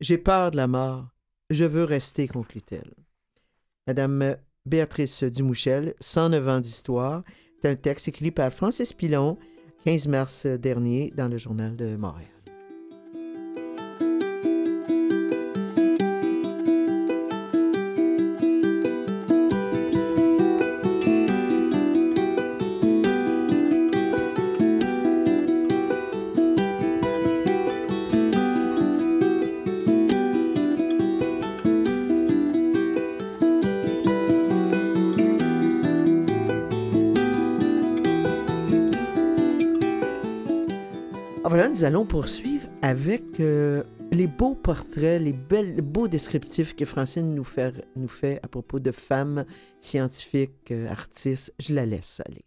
J'ai peur de la mort. Je veux rester, conclut-elle. Madame Béatrice Dumouchel, 109 ans d'histoire. C'est un texte écrit par Francis Pilon, 15 mars dernier, dans le Journal de Montréal. Nous allons poursuivre avec euh, les beaux portraits, les, belles, les beaux descriptifs que Francine nous fait, nous fait à propos de femmes scientifiques, euh, artistes. Je la laisse aller.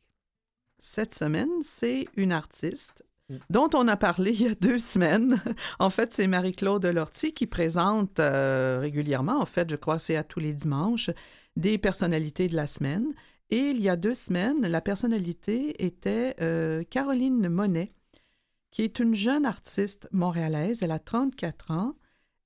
Cette semaine, c'est une artiste dont on a parlé [laughs] il y a deux semaines. en fait, c'est Marie-Claude Lortie qui présente euh, régulièrement, en fait, je crois c'est à tous les dimanches, des personnalités de la semaine. Et il y a deux semaines, la personnalité était euh, Caroline Monet, qui est une jeune artiste montréalaise. Elle a 34 ans.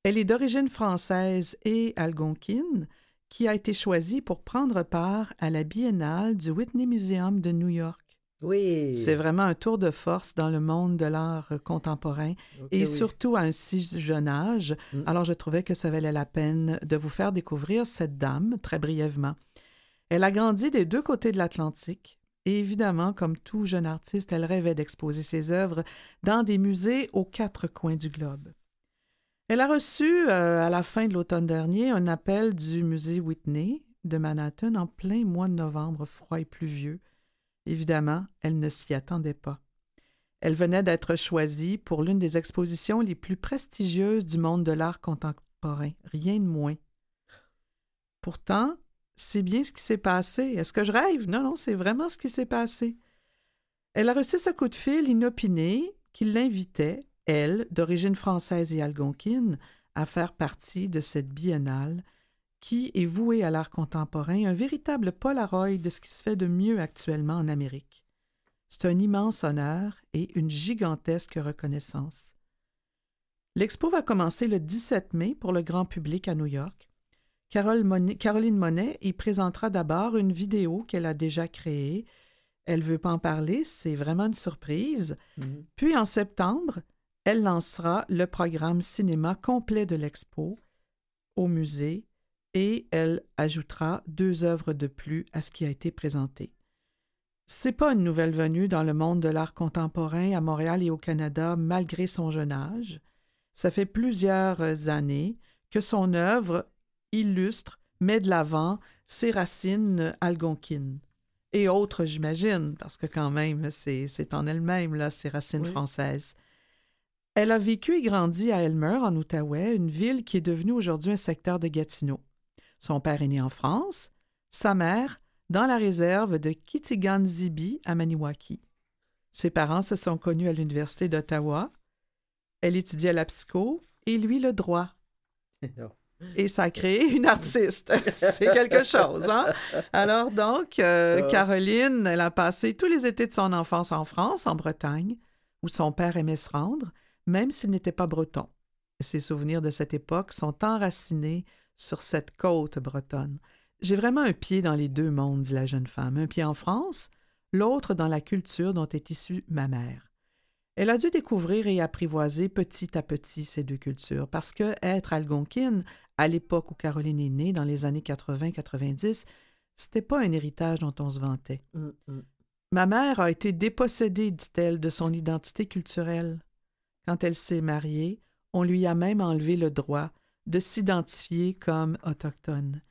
Elle est d'origine française et algonquine, qui a été choisie pour prendre part à la biennale du Whitney Museum de New York. Oui. C'est vraiment un tour de force dans le monde de l'art contemporain et surtout à un si jeune âge. Mm. Alors, je trouvais que ça valait la peine de vous faire découvrir cette dame très brièvement. Elle a grandi des deux côtés de l'Atlantique. Et évidemment, comme tout jeune artiste, elle rêvait d'exposer ses œuvres dans des musées aux quatre coins du globe. Elle a reçu, euh, à la fin de l'automne dernier, un appel du musée Whitney de Manhattan en plein mois de novembre froid et pluvieux. Évidemment, elle ne s'y attendait pas. Elle venait d'être choisie pour l'une des expositions les plus prestigieuses du monde de l'art contemporain, rien de moins. Pourtant, c'est bien ce qui s'est passé. Est-ce que je rêve? Non, non, c'est vraiment ce qui s'est passé. Elle a reçu ce coup de fil inopiné qui l'invitait, elle, d'origine française et algonquine, à faire partie de cette biennale qui est vouée à l'art contemporain, un véritable Polaroid de ce qui se fait de mieux actuellement en Amérique. C'est un immense honneur et une gigantesque reconnaissance. L'expo va commencer le 17 mai pour le grand public à New York Caroline Monet y présentera d'abord une vidéo qu'elle a déjà créée. Elle ne veut pas en parler, c'est vraiment une surprise. Mhm. Puis en septembre, elle lancera le programme cinéma complet de l'expo au musée et elle ajoutera deux œuvres de plus à ce qui a été présenté. C'est pas une nouvelle venue dans le monde de l'art contemporain à Montréal et au Canada malgré son jeune âge. Ça fait plusieurs années que son œuvre illustre, met de l'avant ses racines algonquines. Et autres, j'imagine, parce que quand même, c'est en elle-même, là, ses racines françaises. Elle a vécu et grandi à Elmer, en Outaouais, une ville qui est devenue aujourd'hui un secteur de Gatineau. Son père est né en France, sa mère dans la réserve de Kitigan-Zibi à Maniwaki. Ses parents se sont connus à l'Université d'Ottawa. Elle étudiait la psycho et lui le droit. [laughs] et ça a créé une artiste. [laughs] C'est quelque chose, hein? Alors donc, euh, Caroline, elle a passé tous les étés de son enfance en France, en Bretagne, où son père aimait se rendre, même s'il n'était pas breton. Ses souvenirs de cette époque sont enracinés sur cette côte bretonne. J'ai vraiment un pied dans les deux mondes, dit la jeune femme, un pied en France, l'autre dans la culture dont est issue ma mère. Elle a dû découvrir et apprivoiser petit à petit ces deux cultures parce que être algonquine, à l'époque où Caroline est née, dans les années 80-90, c'était pas un héritage dont on se vantait. Mm, mm. Ma mère a été dépossédée, dit-elle, de son identité culturelle. Quand elle s'est mariée, on lui a même enlevé le droit de s'identifier comme autochtone.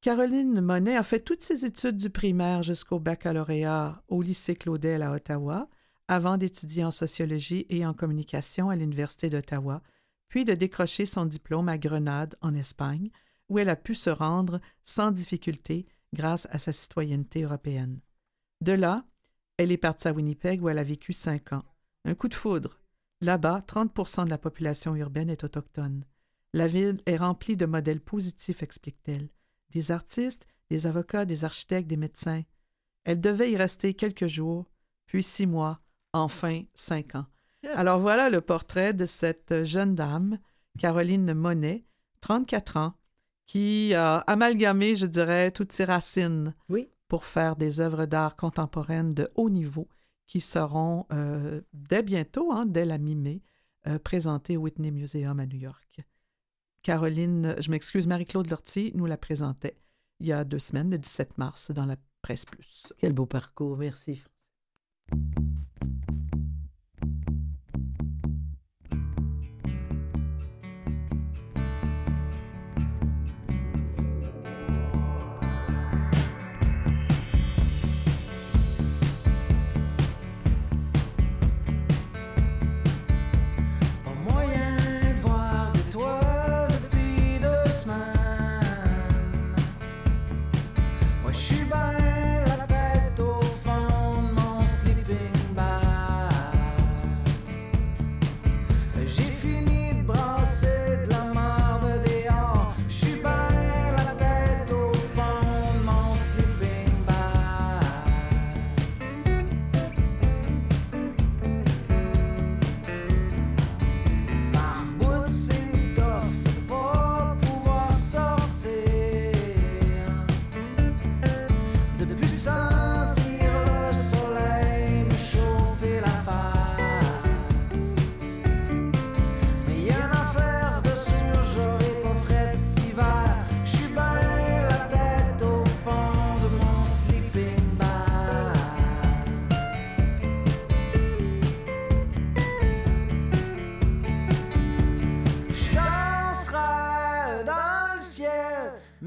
Caroline Monet a fait toutes ses études du primaire jusqu'au baccalauréat au lycée Claudel à Ottawa, avant d'étudier en sociologie et en communication à l'Université d'Ottawa, puis de décrocher son diplôme à Grenade, en Espagne, où elle a pu se rendre sans difficulté grâce à sa citoyenneté européenne. De là, elle est partie à Winnipeg où elle a vécu cinq ans. Un coup de foudre. Là-bas, 30% de la population urbaine est autochtone. La ville est remplie de modèles positifs, explique-t-elle. Des artistes, des avocats, des architectes, des médecins. Elle devait y rester quelques jours, puis six mois, enfin cinq ans. Alors voilà le portrait de cette jeune dame, Caroline Monet, 34 ans, qui a amalgamé, je dirais, toutes ses racines pour faire des œuvres d'art contemporaines de haut niveau qui seront euh, dès bientôt, hein, dès la mi-mai, euh, présentées au Whitney Museum à New York. Caroline, je m'excuse, Marie-Claude Lortie nous la présentait il y a deux semaines, le 17 mars, dans la Presse Plus. Quel beau parcours, merci.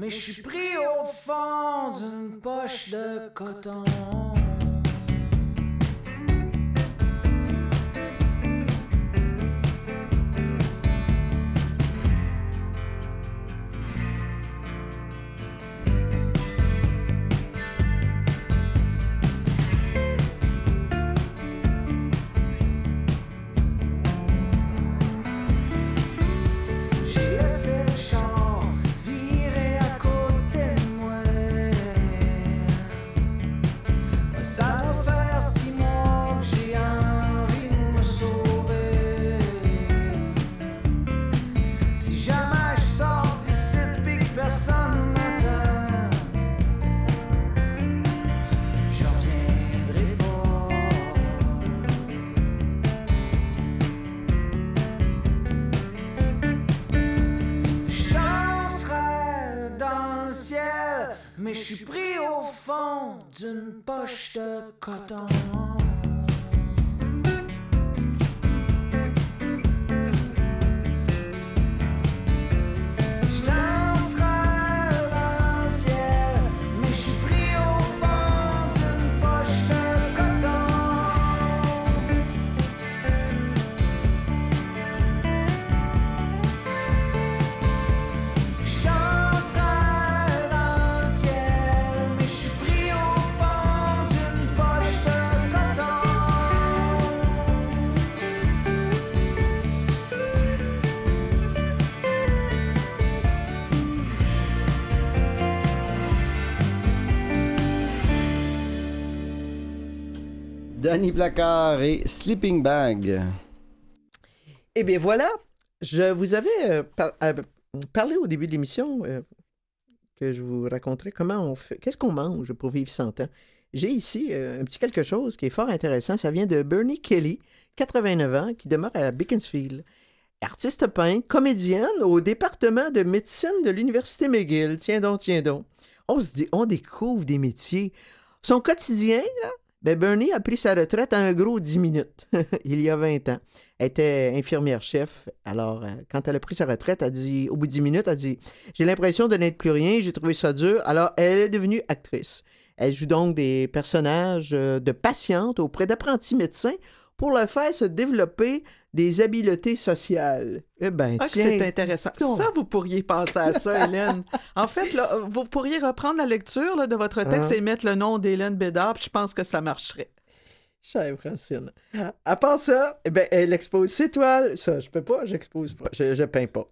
Mais je suis pris au fond d'une poche de coton. Danny Placard et Sleeping Bag. Eh bien voilà, je vous avais euh, euh, parlé au début de l'émission euh, que je vous raconterai comment on fait, qu'est-ce qu'on mange pour vivre 100 ans. J'ai ici un petit quelque chose qui est fort intéressant. Ça vient de Bernie Kelly, 89 ans, qui demeure à Beaconsfield. Artiste peintre, comédienne au département de médecine de l'Université McGill. Tiens donc, tiens donc. On, se dit, on découvre des métiers. Son quotidien, là, ben Bernie a pris sa retraite un gros 10 minutes, [laughs] il y a 20 ans. Elle était infirmière-chef. Alors, euh, quand elle a pris sa retraite, elle dit, au bout de 10 minutes, elle dit J'ai l'impression de n'être plus rien, j'ai trouvé ça dur. Alors, elle est devenue actrice. Elle joue donc des personnages euh, de patientes auprès d'apprentis médecins pour leur faire se développer des habiletés sociales. Eh ben, Ah, c'est intéressant. donc. Ça, vous pourriez penser à ça, Hélène. [laughs] En fait, là, vous pourriez reprendre la lecture là, de votre texte Hein? et mettre le nom d'Hélène Bédard, puis je pense que ça marcherait. Chère Francine. À part ça, eh ben, elle expose ses toiles. Ça, je peux pas, j'expose pas, je, je peins pas.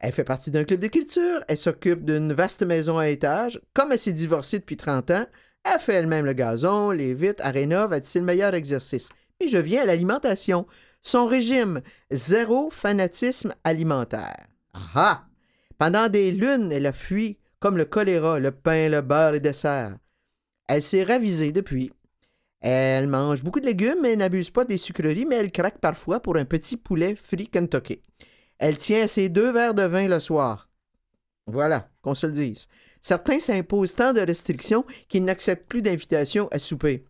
Elle fait partie d'un club de culture, elle s'occupe d'une vaste maison à étage. Comme elle s'est divorcée depuis 30 ans, elle fait elle-même le gazon, les vitres, elle rénove, elle dit c'est le meilleur exercice? Et je viens à l'alimentation. Son régime, zéro fanatisme alimentaire. Ah! Pendant des lunes, elle a fui comme le choléra, le pain, le beurre, les desserts. Elle s'est ravisée depuis. Elle mange beaucoup de légumes, mais n'abuse pas des sucreries, mais elle craque parfois pour un petit poulet frit Kentucky. Elle tient ses deux verres de vin le soir. Voilà, qu'on se le dise. Certains s'imposent tant de restrictions qu'ils n'acceptent plus d'invitations à souper.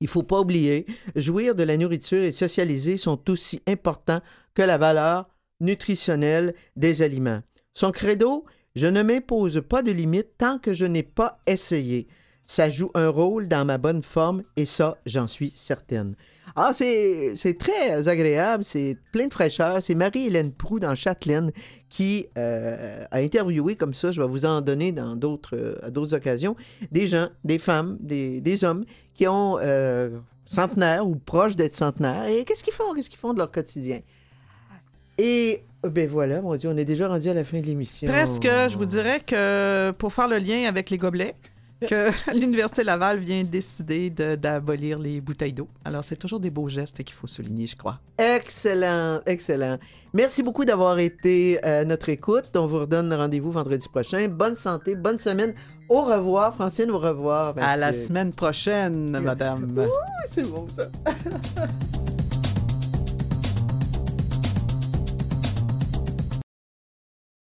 Il faut pas oublier, jouir de la nourriture et socialiser sont aussi importants que la valeur nutritionnelle des aliments. Son credo, je ne m'impose pas de limites tant que je n'ai pas essayé. Ça joue un rôle dans ma bonne forme et ça, j'en suis certaine. Ah, c'est très agréable, c'est plein de fraîcheur. C'est Marie-Hélène Proux dans Châtelaine qui euh, a interviewé comme ça, je vais vous en donner dans d'autres, euh, à d'autres occasions, des gens, des femmes, des, des hommes qui ont euh, centenaire ou proches d'être centenaire. Et qu'est-ce qu'ils font? Qu'est-ce qu'ils font de leur quotidien? Et ben voilà, mon Dieu, on est déjà rendu à la fin de l'émission. Presque, je vous dirais que pour faire le lien avec les gobelets, que [laughs] l'Université Laval vient décider de- d'abolir les bouteilles d'eau. Alors, c'est toujours des beaux gestes qu'il faut souligner, je crois. Excellent, excellent. Merci beaucoup d'avoir été à notre écoute. On vous redonne rendez-vous vendredi prochain. Bonne santé, bonne semaine. Au revoir, Francine, au revoir. À la semaine prochaine, [laughs] madame. C'est bon, ça. [laughs]